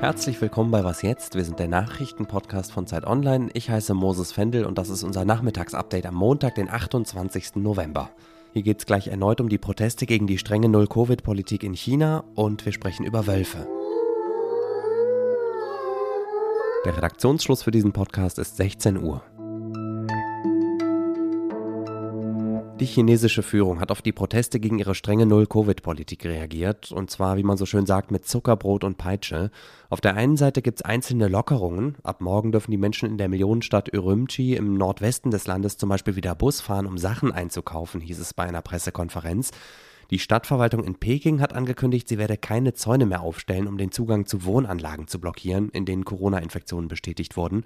Herzlich willkommen bei Was jetzt? Wir sind der Nachrichtenpodcast von Zeit Online. Ich heiße Moses Fendel und das ist unser Nachmittagsupdate am Montag, den 28. November. Hier geht es gleich erneut um die Proteste gegen die strenge Null-Covid-Politik in China und wir sprechen über Wölfe. Der Redaktionsschluss für diesen Podcast ist 16 Uhr. Die chinesische Führung hat auf die Proteste gegen ihre strenge Null-Covid-Politik reagiert, und zwar, wie man so schön sagt, mit Zuckerbrot und Peitsche. Auf der einen Seite gibt es einzelne Lockerungen. Ab morgen dürfen die Menschen in der Millionenstadt Urumqi im Nordwesten des Landes zum Beispiel wieder Bus fahren, um Sachen einzukaufen, hieß es bei einer Pressekonferenz. Die Stadtverwaltung in Peking hat angekündigt, sie werde keine Zäune mehr aufstellen, um den Zugang zu Wohnanlagen zu blockieren, in denen Corona-Infektionen bestätigt wurden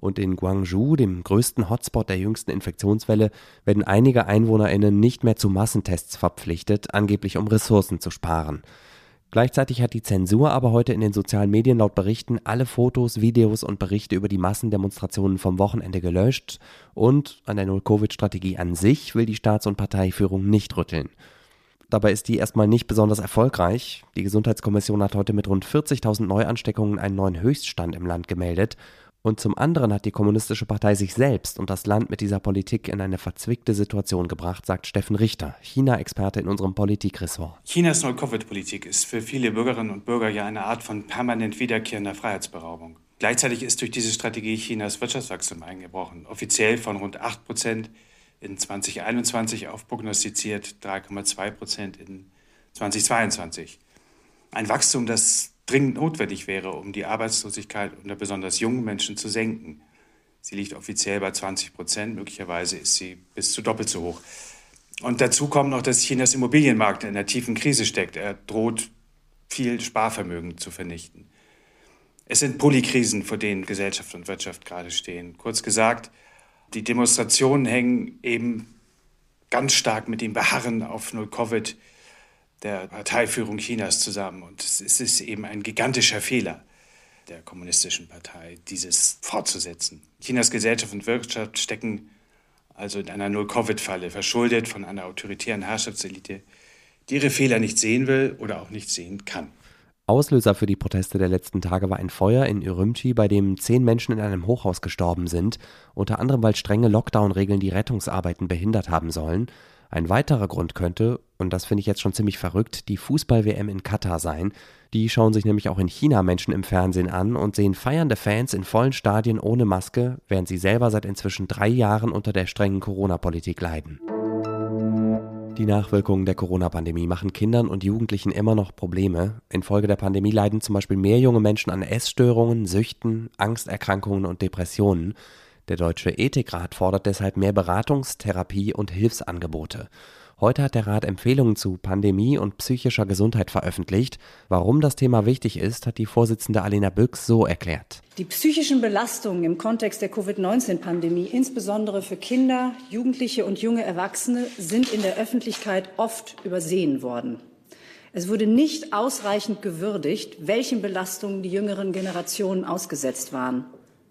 und in Guangzhou, dem größten Hotspot der jüngsten Infektionswelle, werden einige EinwohnerInnen nicht mehr zu Massentests verpflichtet, angeblich um Ressourcen zu sparen. Gleichzeitig hat die Zensur aber heute in den sozialen Medien laut Berichten alle Fotos, Videos und Berichte über die Massendemonstrationen vom Wochenende gelöscht und an der Null-Covid-Strategie an sich will die Staats- und Parteiführung nicht rütteln. Dabei ist die erstmal nicht besonders erfolgreich. Die Gesundheitskommission hat heute mit rund 40.000 Neuansteckungen einen neuen Höchststand im Land gemeldet und zum anderen hat die Kommunistische Partei sich selbst und das Land mit dieser Politik in eine verzwickte Situation gebracht, sagt Steffen Richter, China-Experte in unserem Politikressort. Chinas Null-Covid-Politik ist für viele Bürgerinnen und Bürger ja eine Art von permanent wiederkehrender Freiheitsberaubung. Gleichzeitig ist durch diese Strategie Chinas Wirtschaftswachstum eingebrochen, offiziell von rund 8 Prozent in 2021 auf prognostiziert 3,2 Prozent in 2022. Ein Wachstum, das dringend notwendig wäre, um die Arbeitslosigkeit unter besonders jungen Menschen zu senken. Sie liegt offiziell bei 20 Prozent, möglicherweise ist sie bis zu doppelt so hoch. Und dazu kommt noch, dass Chinas Immobilienmarkt in einer tiefen Krise steckt. Er droht viel Sparvermögen zu vernichten. Es sind Polykrisen, vor denen Gesellschaft und Wirtschaft gerade stehen. Kurz gesagt, die Demonstrationen hängen eben ganz stark mit dem Beharren auf Null-Covid der Parteiführung Chinas zusammen. Und es ist eben ein gigantischer Fehler der kommunistischen Partei, dieses fortzusetzen. Chinas Gesellschaft und Wirtschaft stecken also in einer Null-Covid-Falle, verschuldet von einer autoritären Herrschaftselite, die ihre Fehler nicht sehen will oder auch nicht sehen kann. Auslöser für die Proteste der letzten Tage war ein Feuer in Ürümqi, bei dem zehn Menschen in einem Hochhaus gestorben sind, unter anderem weil strenge Lockdown-Regeln die Rettungsarbeiten behindert haben sollen. Ein weiterer Grund könnte, und das finde ich jetzt schon ziemlich verrückt, die Fußball-WM in Katar sein. Die schauen sich nämlich auch in China Menschen im Fernsehen an und sehen feiernde Fans in vollen Stadien ohne Maske, während sie selber seit inzwischen drei Jahren unter der strengen Corona-Politik leiden. Die Nachwirkungen der Corona-Pandemie machen Kindern und Jugendlichen immer noch Probleme. Infolge der Pandemie leiden zum Beispiel mehr junge Menschen an Essstörungen, Süchten, Angsterkrankungen und Depressionen. Der Deutsche Ethikrat fordert deshalb mehr Beratungs-, Therapie- und Hilfsangebote. Heute hat der Rat Empfehlungen zu Pandemie und psychischer Gesundheit veröffentlicht. Warum das Thema wichtig ist, hat die Vorsitzende Alena Büchs so erklärt. Die psychischen Belastungen im Kontext der Covid-19-Pandemie, insbesondere für Kinder, Jugendliche und junge Erwachsene, sind in der Öffentlichkeit oft übersehen worden. Es wurde nicht ausreichend gewürdigt, welchen Belastungen die jüngeren Generationen ausgesetzt waren.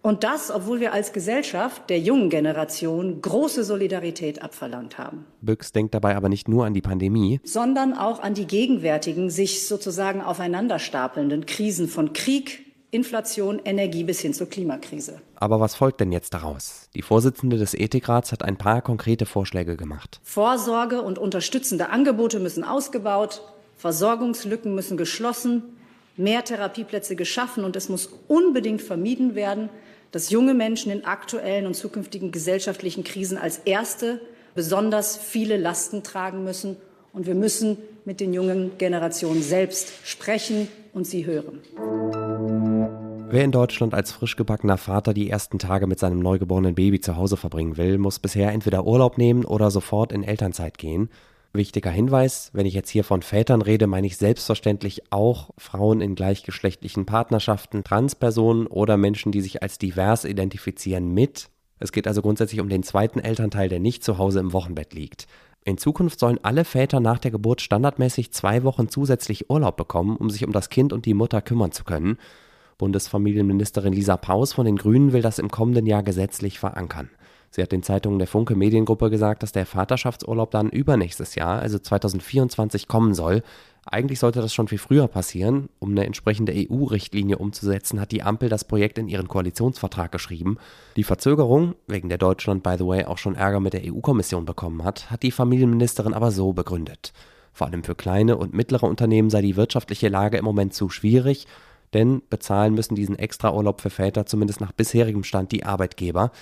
Und das, obwohl wir als Gesellschaft der jungen Generation große Solidarität abverlangt haben. Büchs denkt dabei aber nicht nur an die Pandemie, sondern auch an die gegenwärtigen, sich sozusagen aufeinanderstapelnden Krisen von Krieg, Inflation, Energie bis hin zur Klimakrise. Aber was folgt denn jetzt daraus? Die Vorsitzende des Ethikrats hat ein paar konkrete Vorschläge gemacht. Vorsorge und unterstützende Angebote müssen ausgebaut, Versorgungslücken müssen geschlossen, mehr Therapieplätze geschaffen und es muss unbedingt vermieden werden, dass junge Menschen in aktuellen und zukünftigen gesellschaftlichen Krisen als Erste besonders viele Lasten tragen müssen. Und wir müssen mit den jungen Generationen selbst sprechen und sie hören. Wer in Deutschland als frisch gebackener Vater die ersten Tage mit seinem neugeborenen Baby zu Hause verbringen will, muss bisher entweder Urlaub nehmen oder sofort in Elternzeit gehen. Wichtiger Hinweis, wenn ich jetzt hier von Vätern rede, meine ich selbstverständlich auch Frauen in gleichgeschlechtlichen Partnerschaften, Transpersonen oder Menschen, die sich als divers identifizieren mit. Es geht also grundsätzlich um den zweiten Elternteil, der nicht zu Hause im Wochenbett liegt. In Zukunft sollen alle Väter nach der Geburt standardmäßig zwei Wochen zusätzlich Urlaub bekommen, um sich um das Kind und die Mutter kümmern zu können. Bundesfamilienministerin Lisa Paus von den Grünen will das im kommenden Jahr gesetzlich verankern. Sie hat den Zeitungen der Funke Mediengruppe gesagt, dass der Vaterschaftsurlaub dann übernächstes Jahr, also 2024, kommen soll. Eigentlich sollte das schon viel früher passieren. Um eine entsprechende EU-Richtlinie umzusetzen, hat die Ampel das Projekt in ihren Koalitionsvertrag geschrieben. Die Verzögerung, wegen der Deutschland, by the way, auch schon Ärger mit der EU-Kommission bekommen hat, hat die Familienministerin aber so begründet. Vor allem für kleine und mittlere Unternehmen sei die wirtschaftliche Lage im Moment zu schwierig, denn bezahlen müssen diesen Extraurlaub für Väter zumindest nach bisherigem Stand die Arbeitgeber.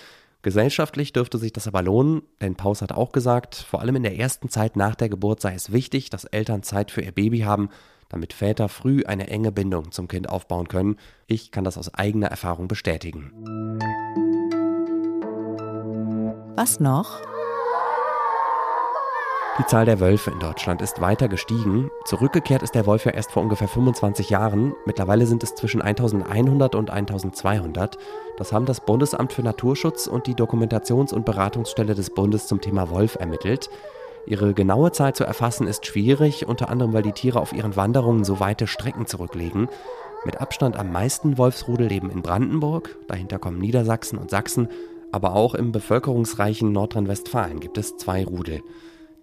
Gesellschaftlich dürfte sich das aber lohnen, denn Paus hat auch gesagt, vor allem in der ersten Zeit nach der Geburt sei es wichtig, dass Eltern Zeit für ihr Baby haben, damit Väter früh eine enge Bindung zum Kind aufbauen können. Ich kann das aus eigener Erfahrung bestätigen. Was noch? Die Zahl der Wölfe in Deutschland ist weiter gestiegen. Zurückgekehrt ist der Wolf ja erst vor ungefähr 25 Jahren. Mittlerweile sind es zwischen 1100 und 1200. Das haben das Bundesamt für Naturschutz und die Dokumentations- und Beratungsstelle des Bundes zum Thema Wolf ermittelt. Ihre genaue Zahl zu erfassen ist schwierig, unter anderem weil die Tiere auf ihren Wanderungen so weite Strecken zurücklegen. Mit Abstand am meisten Wolfsrudel leben in Brandenburg, dahinter kommen Niedersachsen und Sachsen, aber auch im bevölkerungsreichen Nordrhein-Westfalen gibt es zwei Rudel.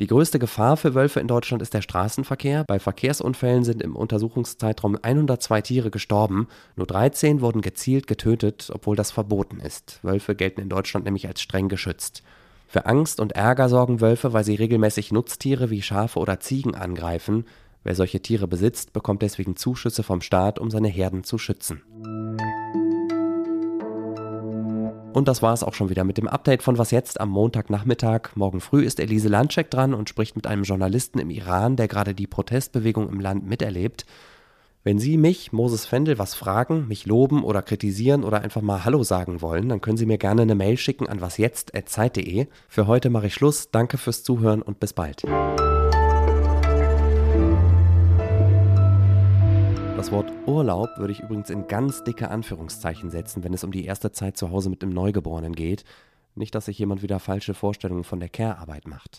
Die größte Gefahr für Wölfe in Deutschland ist der Straßenverkehr. Bei Verkehrsunfällen sind im Untersuchungszeitraum 102 Tiere gestorben. Nur 13 wurden gezielt getötet, obwohl das verboten ist. Wölfe gelten in Deutschland nämlich als streng geschützt. Für Angst und Ärger sorgen Wölfe, weil sie regelmäßig Nutztiere wie Schafe oder Ziegen angreifen. Wer solche Tiere besitzt, bekommt deswegen Zuschüsse vom Staat, um seine Herden zu schützen. Und das war es auch schon wieder mit dem Update von Was jetzt am Montagnachmittag. Morgen früh ist Elise Landcheck dran und spricht mit einem Journalisten im Iran, der gerade die Protestbewegung im Land miterlebt. Wenn Sie mich, Moses Fendel, was fragen, mich loben oder kritisieren oder einfach mal Hallo sagen wollen, dann können Sie mir gerne eine Mail schicken an wasjetzt.zeit.de. Für heute mache ich Schluss. Danke fürs Zuhören und bis bald. Das Wort Urlaub würde ich übrigens in ganz dicke Anführungszeichen setzen, wenn es um die erste Zeit zu Hause mit dem Neugeborenen geht. Nicht, dass sich jemand wieder falsche Vorstellungen von der Care-Arbeit macht.